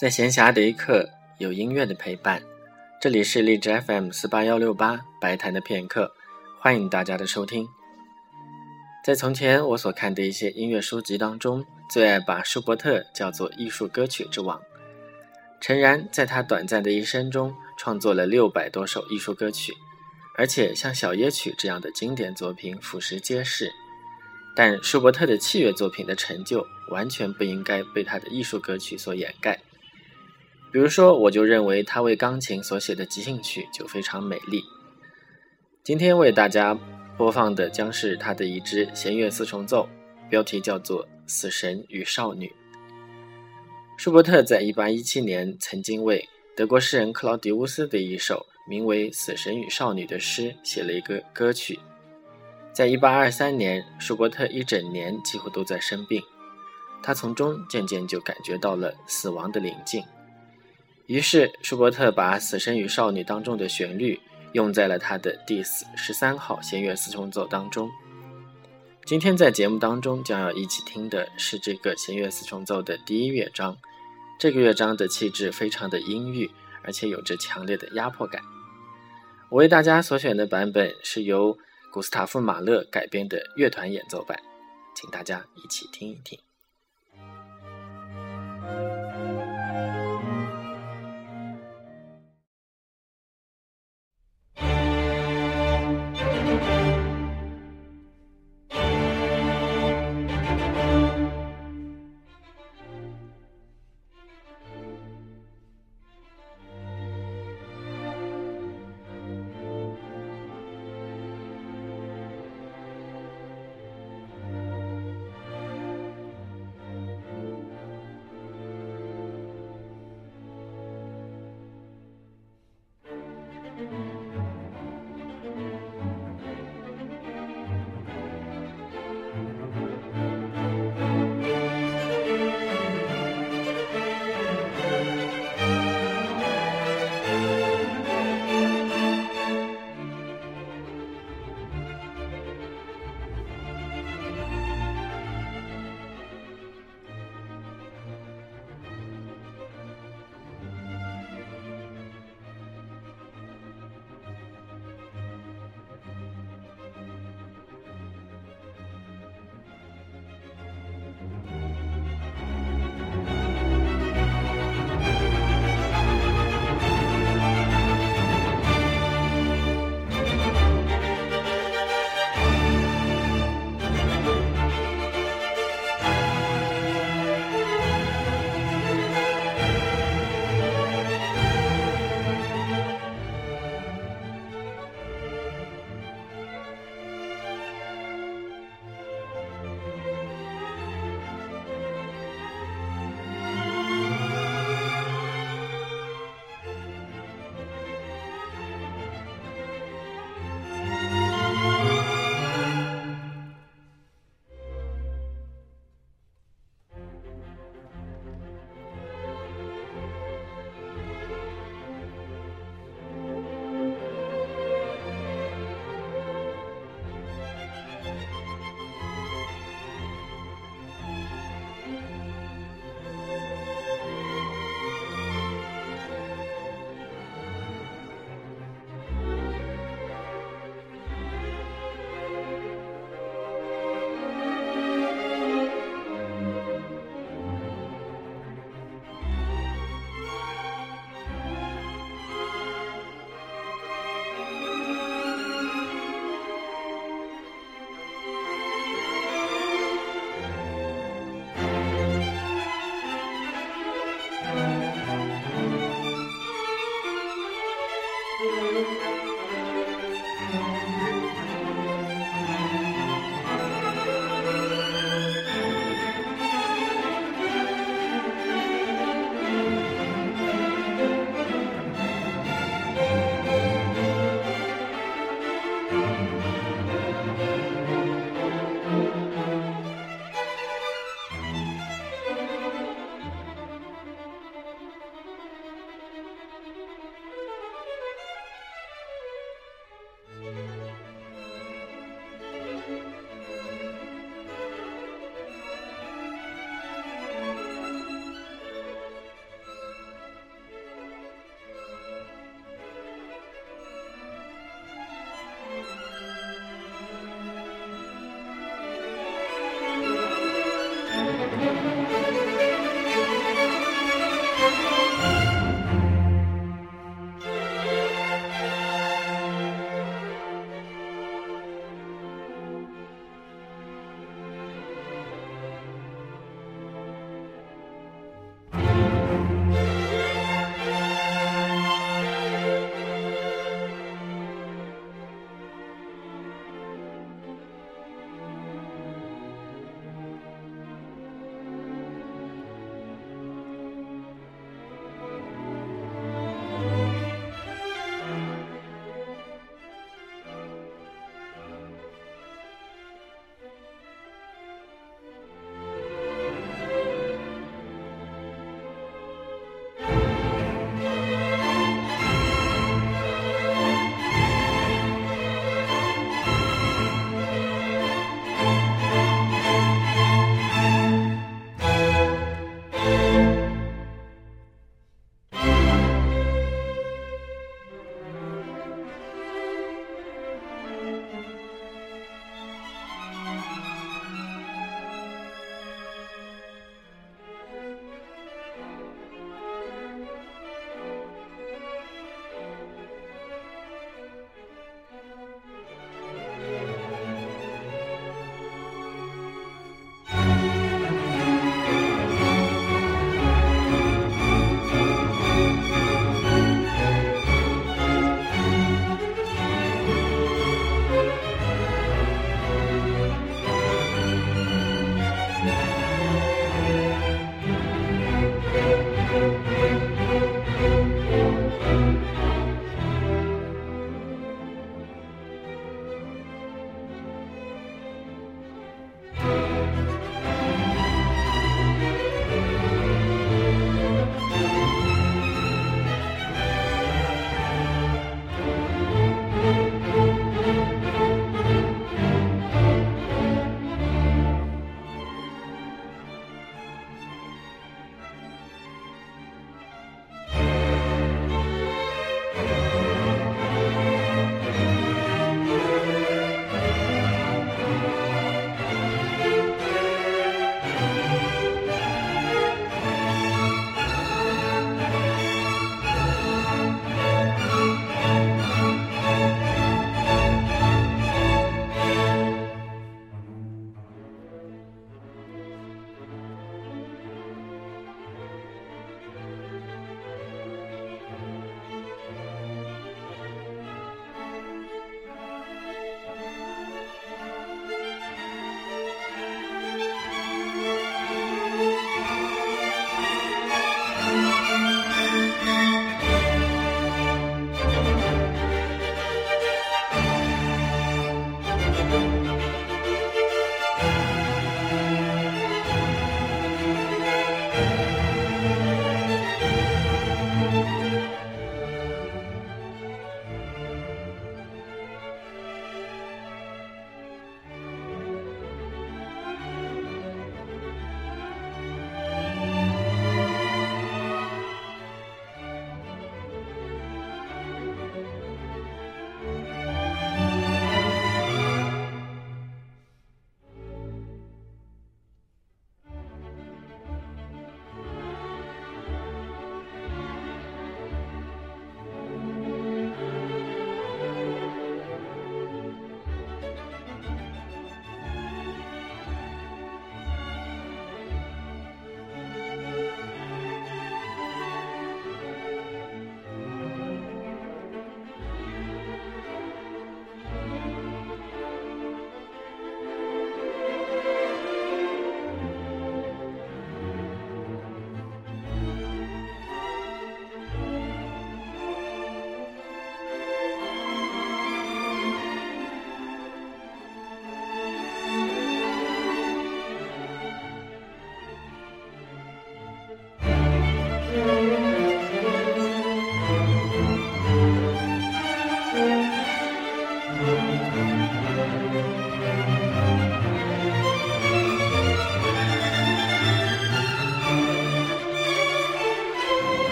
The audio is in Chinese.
在闲暇的一刻，有音乐的陪伴。这里是荔枝 FM 四八幺六八白谈的片刻，欢迎大家的收听。在从前我所看的一些音乐书籍当中，最爱把舒伯特叫做艺术歌曲之王。诚然，在他短暂的一生中，创作了六百多首艺术歌曲，而且像小夜曲这样的经典作品俯拾皆是。但舒伯特的器乐作品的成就，完全不应该被他的艺术歌曲所掩盖。比如说，我就认为他为钢琴所写的即兴曲就非常美丽。今天为大家播放的将是他的一支弦乐四重奏，标题叫做《死神与少女》。舒伯特在1817年曾经为德国诗人克劳迪乌斯的一首名为《死神与少女》的诗写了一个歌曲。在1823年，舒伯特一整年几乎都在生病，他从中渐渐就感觉到了死亡的临近。于是，舒伯特把《死神与少女》当中的旋律用在了他的第十十三号弦乐四重奏当中。今天在节目当中将要一起听的是这个弦乐四重奏的第一乐章。这个乐章的气质非常的阴郁，而且有着强烈的压迫感。我为大家所选的版本是由古斯塔夫·马勒改编的乐团演奏版，请大家一起听一听。